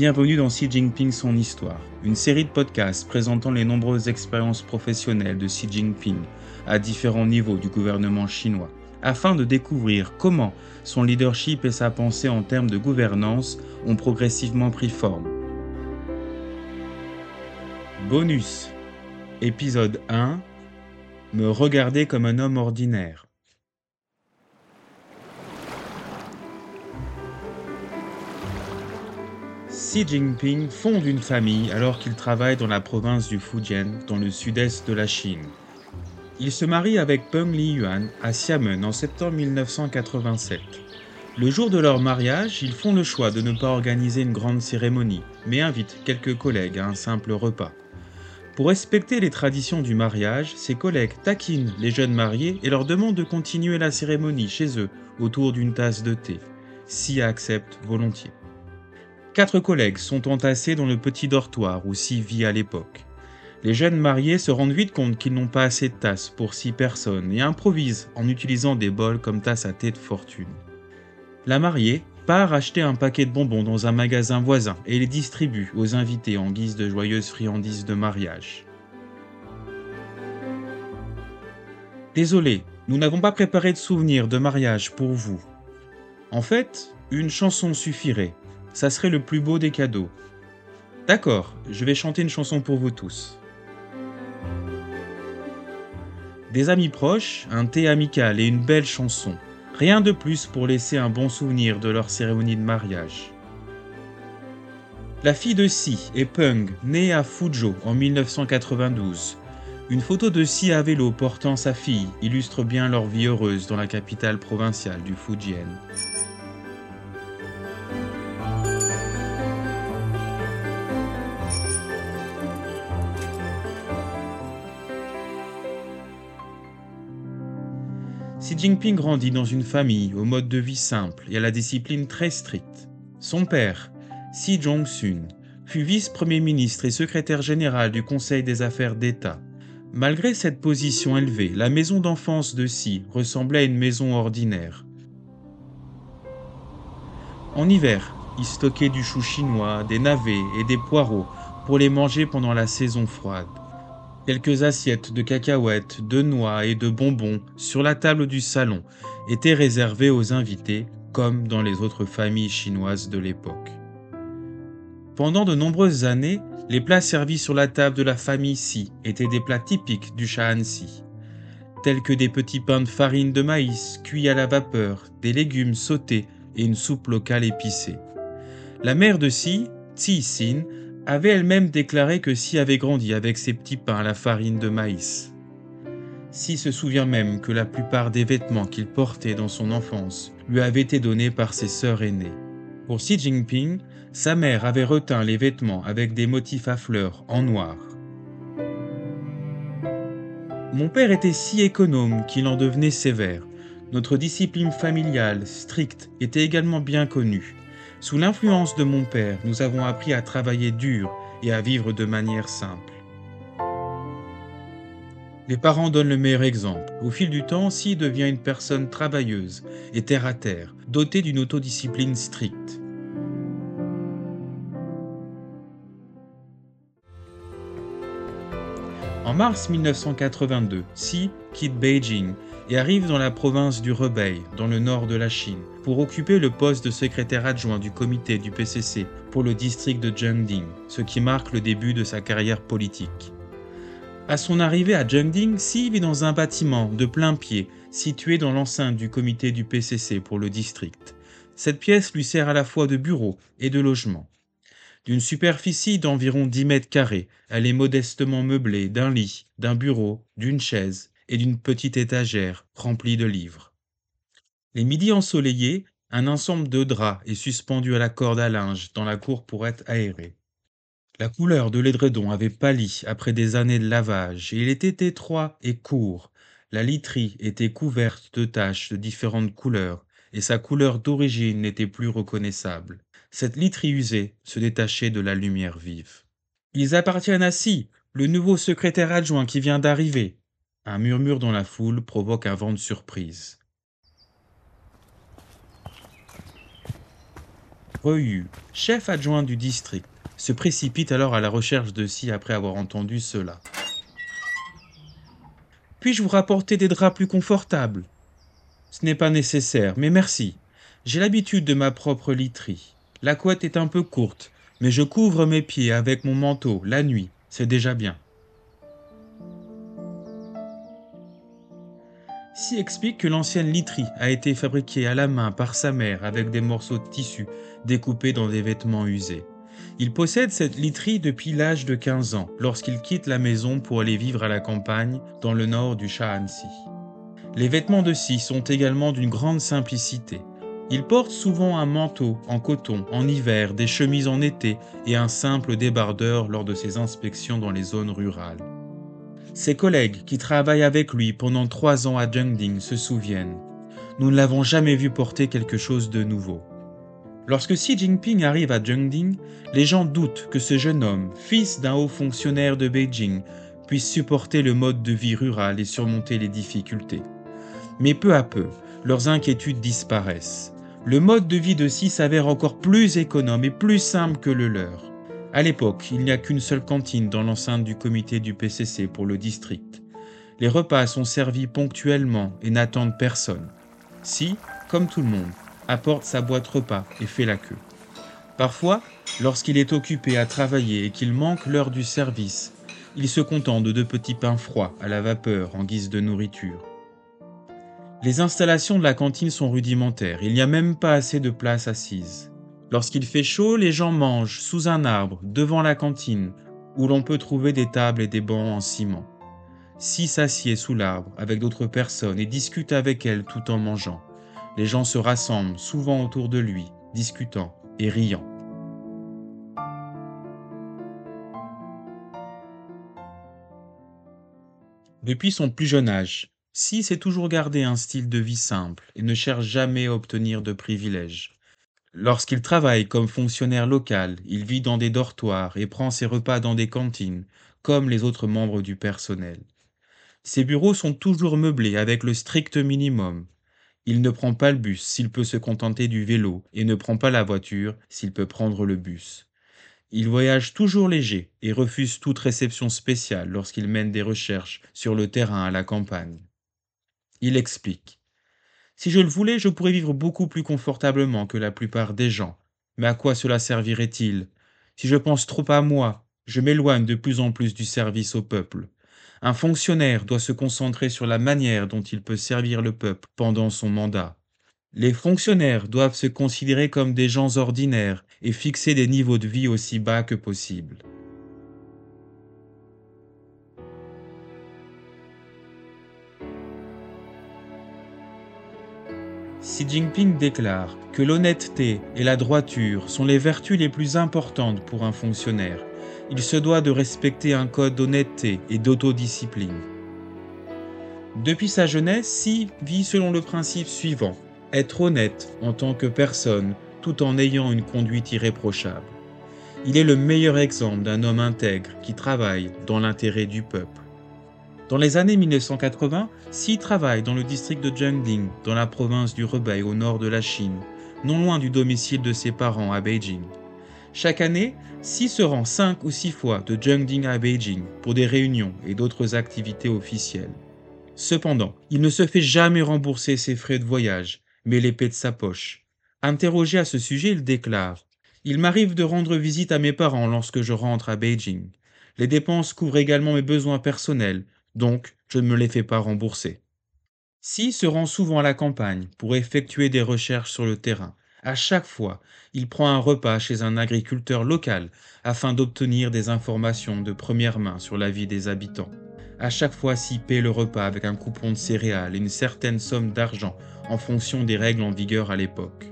Bienvenue dans Xi Jinping Son Histoire, une série de podcasts présentant les nombreuses expériences professionnelles de Xi Jinping à différents niveaux du gouvernement chinois, afin de découvrir comment son leadership et sa pensée en termes de gouvernance ont progressivement pris forme. Bonus Épisode 1 Me regarder comme un homme ordinaire. Xi Jinping fonde une famille alors qu'il travaille dans la province du Fujian, dans le sud-est de la Chine. Il se marie avec Peng Liyuan à Xiamen en septembre 1987. Le jour de leur mariage, ils font le choix de ne pas organiser une grande cérémonie, mais invitent quelques collègues à un simple repas. Pour respecter les traditions du mariage, ses collègues taquinent les jeunes mariés et leur demandent de continuer la cérémonie chez eux autour d'une tasse de thé. Xi accepte volontiers. Quatre collègues sont entassés dans le petit dortoir où Xi vit à l'époque. Les jeunes mariés se rendent vite compte qu'ils n'ont pas assez de tasses pour six personnes et improvisent en utilisant des bols comme tasses à thé de fortune. La mariée part acheter un paquet de bonbons dans un magasin voisin et les distribue aux invités en guise de joyeuses friandises de mariage. Désolé, nous n'avons pas préparé de souvenirs de mariage pour vous. En fait, une chanson suffirait, ça serait le plus beau des cadeaux. D'accord, je vais chanter une chanson pour vous tous. Des amis proches, un thé amical et une belle chanson. Rien de plus pour laisser un bon souvenir de leur cérémonie de mariage. La fille de Si est Peng, née à Fuzhou en 1992. Une photo de Si à vélo portant sa fille illustre bien leur vie heureuse dans la capitale provinciale du Fujian. Jinping grandit dans une famille au mode de vie simple et à la discipline très stricte. Son père, Xi Jong-sun, fut vice-premier ministre et secrétaire général du Conseil des affaires d'État. Malgré cette position élevée, la maison d'enfance de Xi ressemblait à une maison ordinaire. En hiver, il stockait du chou chinois, des navets et des poireaux pour les manger pendant la saison froide. Quelques assiettes de cacahuètes, de noix et de bonbons sur la table du salon étaient réservées aux invités, comme dans les autres familles chinoises de l'époque. Pendant de nombreuses années, les plats servis sur la table de la famille Xi étaient des plats typiques du Shaanxi, tels que des petits pains de farine de maïs cuits à la vapeur, des légumes sautés et une soupe locale épicée. La mère de Xi, Xi Xin, avait elle-même déclaré que Si avait grandi avec ses petits pains à la farine de maïs. Si se souvient même que la plupart des vêtements qu'il portait dans son enfance lui avaient été donnés par ses sœurs aînées. Pour Xi Jinping, sa mère avait reteint les vêtements avec des motifs à fleurs en noir. Mon père était si économe qu'il en devenait sévère. Notre discipline familiale, stricte, était également bien connue. Sous l'influence de mon père, nous avons appris à travailler dur et à vivre de manière simple. Les parents donnent le meilleur exemple. Au fil du temps, Si devient une personne travailleuse et terre à terre, dotée d'une autodiscipline stricte. En mars 1982, Si quitte Beijing et arrive dans la province du Rebei, dans le nord de la Chine, pour occuper le poste de secrétaire adjoint du comité du PCC pour le district de Zhengding, ce qui marque le début de sa carrière politique. À son arrivée à Zhengding, Xi vit dans un bâtiment de plein pied situé dans l'enceinte du comité du PCC pour le district. Cette pièce lui sert à la fois de bureau et de logement. D'une superficie d'environ 10 mètres carrés, elle est modestement meublée d'un lit, d'un bureau, d'une chaise et d'une petite étagère remplie de livres. Les midis ensoleillés, un ensemble de draps est suspendu à la corde à linge dans la cour pour être aéré. La couleur de l'édredon avait pâli après des années de lavage et il était étroit et court. La literie était couverte de taches de différentes couleurs et sa couleur d'origine n'était plus reconnaissable. Cette literie usée se détachait de la lumière vive. Ils appartiennent à Si, le nouveau secrétaire adjoint qui vient d'arriver. Un murmure dans la foule provoque un vent de surprise. Ryu, chef adjoint du district, se précipite alors à la recherche de Si après avoir entendu cela. Puis-je vous rapporter des draps plus confortables? Ce n'est pas nécessaire, mais merci. J'ai l'habitude de ma propre literie. La couette est un peu courte, mais je couvre mes pieds avec mon manteau la nuit, c'est déjà bien. Si explique que l'ancienne literie a été fabriquée à la main par sa mère avec des morceaux de tissu découpés dans des vêtements usés. Il possède cette literie depuis l'âge de 15 ans, lorsqu'il quitte la maison pour aller vivre à la campagne dans le nord du Shaanxi. Les vêtements de Si sont également d'une grande simplicité. Il porte souvent un manteau en coton en hiver, des chemises en été et un simple débardeur lors de ses inspections dans les zones rurales. Ses collègues qui travaillent avec lui pendant trois ans à Zhengding se souviennent. Nous ne l'avons jamais vu porter quelque chose de nouveau. Lorsque Xi Jinping arrive à Zhengding, les gens doutent que ce jeune homme, fils d'un haut fonctionnaire de Beijing, puisse supporter le mode de vie rural et surmonter les difficultés. Mais peu à peu, leurs inquiétudes disparaissent le mode de vie de Xi s'avère encore plus économe et plus simple que le leur. À l'époque, il n'y a qu'une seule cantine dans l'enceinte du comité du PCC pour le district. Les repas sont servis ponctuellement et n'attendent personne. Si, comme tout le monde, apporte sa boîte repas et fait la queue. Parfois, lorsqu'il est occupé à travailler et qu'il manque l'heure du service, il se contente de deux petits pains froids à la vapeur en guise de nourriture. Les installations de la cantine sont rudimentaires, il n'y a même pas assez de place assise. Lorsqu'il fait chaud, les gens mangent sous un arbre, devant la cantine, où l'on peut trouver des tables et des bancs en ciment. Six s'assied sous l'arbre avec d'autres personnes et discute avec elles tout en mangeant. Les gens se rassemblent souvent autour de lui, discutant et riant. Depuis son plus jeune âge, si c'est toujours garder un style de vie simple et ne cherche jamais à obtenir de privilèges. Lorsqu'il travaille comme fonctionnaire local, il vit dans des dortoirs et prend ses repas dans des cantines, comme les autres membres du personnel. Ses bureaux sont toujours meublés avec le strict minimum. Il ne prend pas le bus s'il peut se contenter du vélo et ne prend pas la voiture s'il peut prendre le bus. Il voyage toujours léger et refuse toute réception spéciale lorsqu'il mène des recherches sur le terrain à la campagne. Il explique. Si je le voulais, je pourrais vivre beaucoup plus confortablement que la plupart des gens. Mais à quoi cela servirait-il? Si je pense trop à moi, je m'éloigne de plus en plus du service au peuple. Un fonctionnaire doit se concentrer sur la manière dont il peut servir le peuple pendant son mandat. Les fonctionnaires doivent se considérer comme des gens ordinaires et fixer des niveaux de vie aussi bas que possible. Xi Jinping déclare que l'honnêteté et la droiture sont les vertus les plus importantes pour un fonctionnaire. Il se doit de respecter un code d'honnêteté et d'autodiscipline. Depuis sa jeunesse, Xi vit selon le principe suivant être honnête en tant que personne tout en ayant une conduite irréprochable. Il est le meilleur exemple d'un homme intègre qui travaille dans l'intérêt du peuple. Dans les années 1980, Xi travaille dans le district de Jiangding, dans la province du Rebei au nord de la Chine, non loin du domicile de ses parents à Beijing. Chaque année, Xi se rend cinq ou six fois de Jiangding à Beijing pour des réunions et d'autres activités officielles. Cependant, il ne se fait jamais rembourser ses frais de voyage, mais l'épée de sa poche. Interrogé à ce sujet, il déclare Il m'arrive de rendre visite à mes parents lorsque je rentre à Beijing. Les dépenses couvrent également mes besoins personnels, donc je ne me les fais pas rembourser. Si se rend souvent à la campagne pour effectuer des recherches sur le terrain. À chaque fois, il prend un repas chez un agriculteur local afin d'obtenir des informations de première main sur la vie des habitants. À chaque fois, s'y paie le repas avec un coupon de céréales et une certaine somme d'argent en fonction des règles en vigueur à l'époque.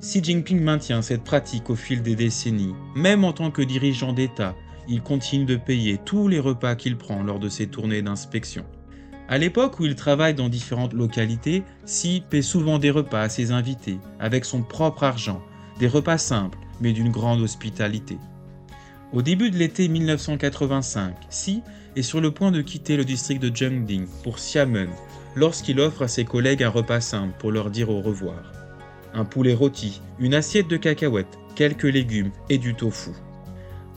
Xi Jinping maintient cette pratique au fil des décennies, même en tant que dirigeant d'État il continue de payer tous les repas qu'il prend lors de ses tournées d'inspection. À l'époque où il travaille dans différentes localités, Si paie souvent des repas à ses invités, avec son propre argent, des repas simples, mais d'une grande hospitalité. Au début de l'été 1985, Si est sur le point de quitter le district de Jiangding pour Xiamen, lorsqu'il offre à ses collègues un repas simple pour leur dire au revoir. un poulet rôti, une assiette de cacahuètes, quelques légumes et du tofu.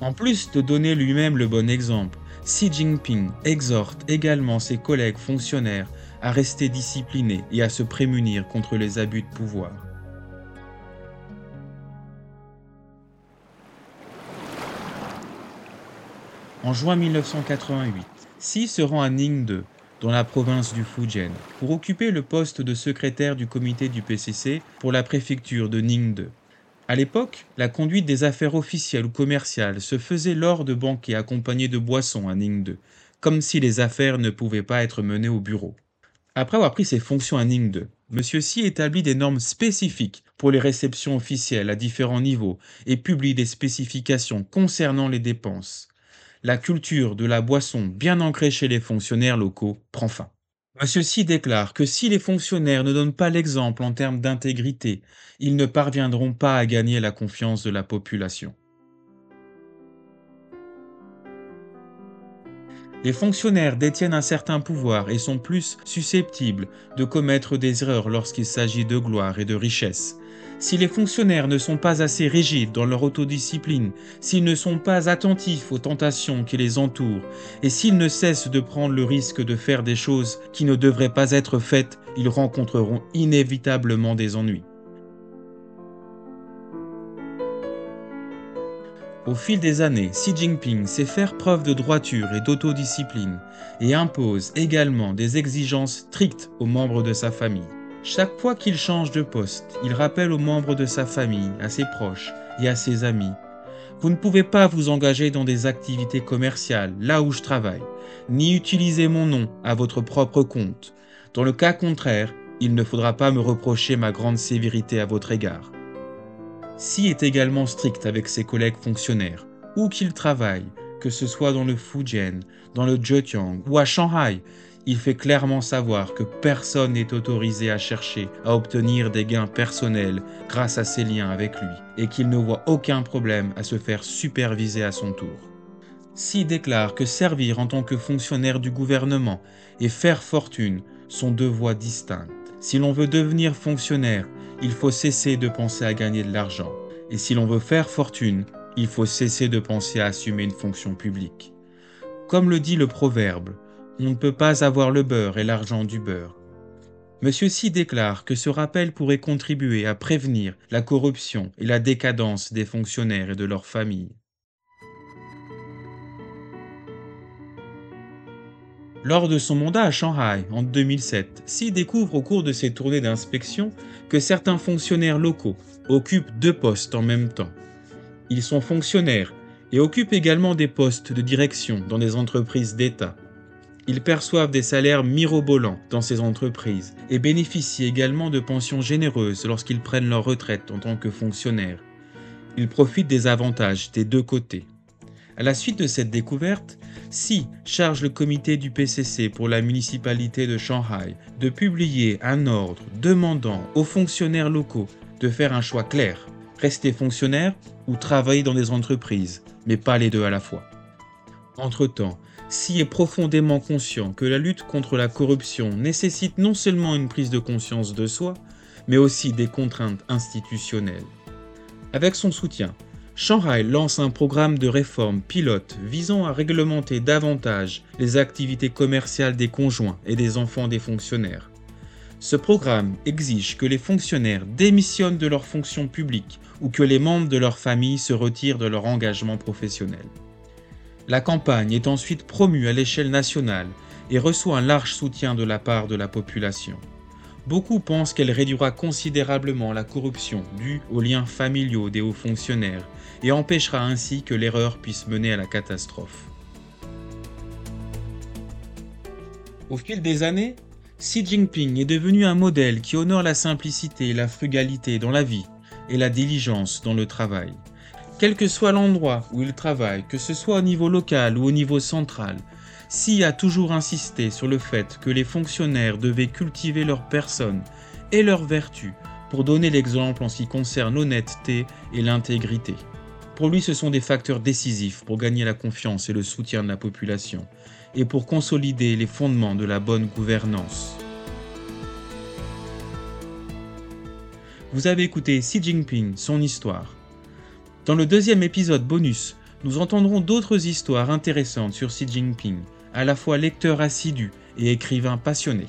En plus de donner lui-même le bon exemple, Xi Jinping exhorte également ses collègues fonctionnaires à rester disciplinés et à se prémunir contre les abus de pouvoir. En juin 1988, Xi se rend à Ningde, dans la province du Fujian, pour occuper le poste de secrétaire du comité du PCC pour la préfecture de Ningde. À l'époque, la conduite des affaires officielles ou commerciales se faisait lors de banquets accompagnés de boissons à Ningde, comme si les affaires ne pouvaient pas être menées au bureau. Après avoir pris ses fonctions à Ningde, M. Xi établit des normes spécifiques pour les réceptions officielles à différents niveaux et publie des spécifications concernant les dépenses. La culture de la boisson bien ancrée chez les fonctionnaires locaux prend fin. M. Xi déclare que si les fonctionnaires ne donnent pas l'exemple en termes d'intégrité, ils ne parviendront pas à gagner la confiance de la population. Les fonctionnaires détiennent un certain pouvoir et sont plus susceptibles de commettre des erreurs lorsqu'il s'agit de gloire et de richesse. Si les fonctionnaires ne sont pas assez rigides dans leur autodiscipline, s'ils ne sont pas attentifs aux tentations qui les entourent, et s'ils ne cessent de prendre le risque de faire des choses qui ne devraient pas être faites, ils rencontreront inévitablement des ennuis. Au fil des années, Xi Jinping sait faire preuve de droiture et d'autodiscipline et impose également des exigences strictes aux membres de sa famille. Chaque fois qu'il change de poste, il rappelle aux membres de sa famille, à ses proches et à ses amis Vous ne pouvez pas vous engager dans des activités commerciales là où je travaille, ni utiliser mon nom à votre propre compte. Dans le cas contraire, il ne faudra pas me reprocher ma grande sévérité à votre égard. Si est également strict avec ses collègues fonctionnaires, où qu'ils travaillent, que ce soit dans le Fujian, dans le Zhejiang ou à Shanghai, il fait clairement savoir que personne n'est autorisé à chercher à obtenir des gains personnels grâce à ses liens avec lui et qu'il ne voit aucun problème à se faire superviser à son tour. Si déclare que servir en tant que fonctionnaire du gouvernement et faire fortune sont deux voies distinctes. Si l'on veut devenir fonctionnaire, il faut cesser de penser à gagner de l'argent. Et si l'on veut faire fortune, il faut cesser de penser à assumer une fonction publique. Comme le dit le proverbe, on ne peut pas avoir le beurre et l'argent du beurre. Monsieur Xi déclare que ce rappel pourrait contribuer à prévenir la corruption et la décadence des fonctionnaires et de leurs familles. Lors de son mandat à Shanghai en 2007, Xi découvre au cours de ses tournées d'inspection que certains fonctionnaires locaux occupent deux postes en même temps. Ils sont fonctionnaires et occupent également des postes de direction dans des entreprises d'État. Ils perçoivent des salaires mirobolants dans ces entreprises et bénéficient également de pensions généreuses lorsqu'ils prennent leur retraite en tant que fonctionnaires. Ils profitent des avantages des deux côtés. À la suite de cette découverte, Si charge le comité du PCC pour la municipalité de Shanghai de publier un ordre demandant aux fonctionnaires locaux de faire un choix clair, rester fonctionnaire ou travailler dans des entreprises, mais pas les deux à la fois. Entre-temps, si est profondément conscient que la lutte contre la corruption nécessite non seulement une prise de conscience de soi, mais aussi des contraintes institutionnelles. Avec son soutien, Shanghai lance un programme de réforme pilote visant à réglementer davantage les activités commerciales des conjoints et des enfants des fonctionnaires. Ce programme exige que les fonctionnaires démissionnent de leurs fonctions publiques ou que les membres de leur famille se retirent de leur engagement professionnel. La campagne est ensuite promue à l'échelle nationale et reçoit un large soutien de la part de la population. Beaucoup pensent qu'elle réduira considérablement la corruption due aux liens familiaux des hauts fonctionnaires et empêchera ainsi que l'erreur puisse mener à la catastrophe. Au fil des années, Xi Jinping est devenu un modèle qui honore la simplicité et la frugalité dans la vie et la diligence dans le travail. Quel que soit l'endroit où il travaille, que ce soit au niveau local ou au niveau central, Xi a toujours insisté sur le fait que les fonctionnaires devaient cultiver leur personne et leurs vertus pour donner l'exemple en ce qui concerne l'honnêteté et l'intégrité. Pour lui, ce sont des facteurs décisifs pour gagner la confiance et le soutien de la population et pour consolider les fondements de la bonne gouvernance. Vous avez écouté Xi Jinping, son histoire. Dans le deuxième épisode bonus, nous entendrons d'autres histoires intéressantes sur Xi Jinping, à la fois lecteur assidu et écrivain passionné.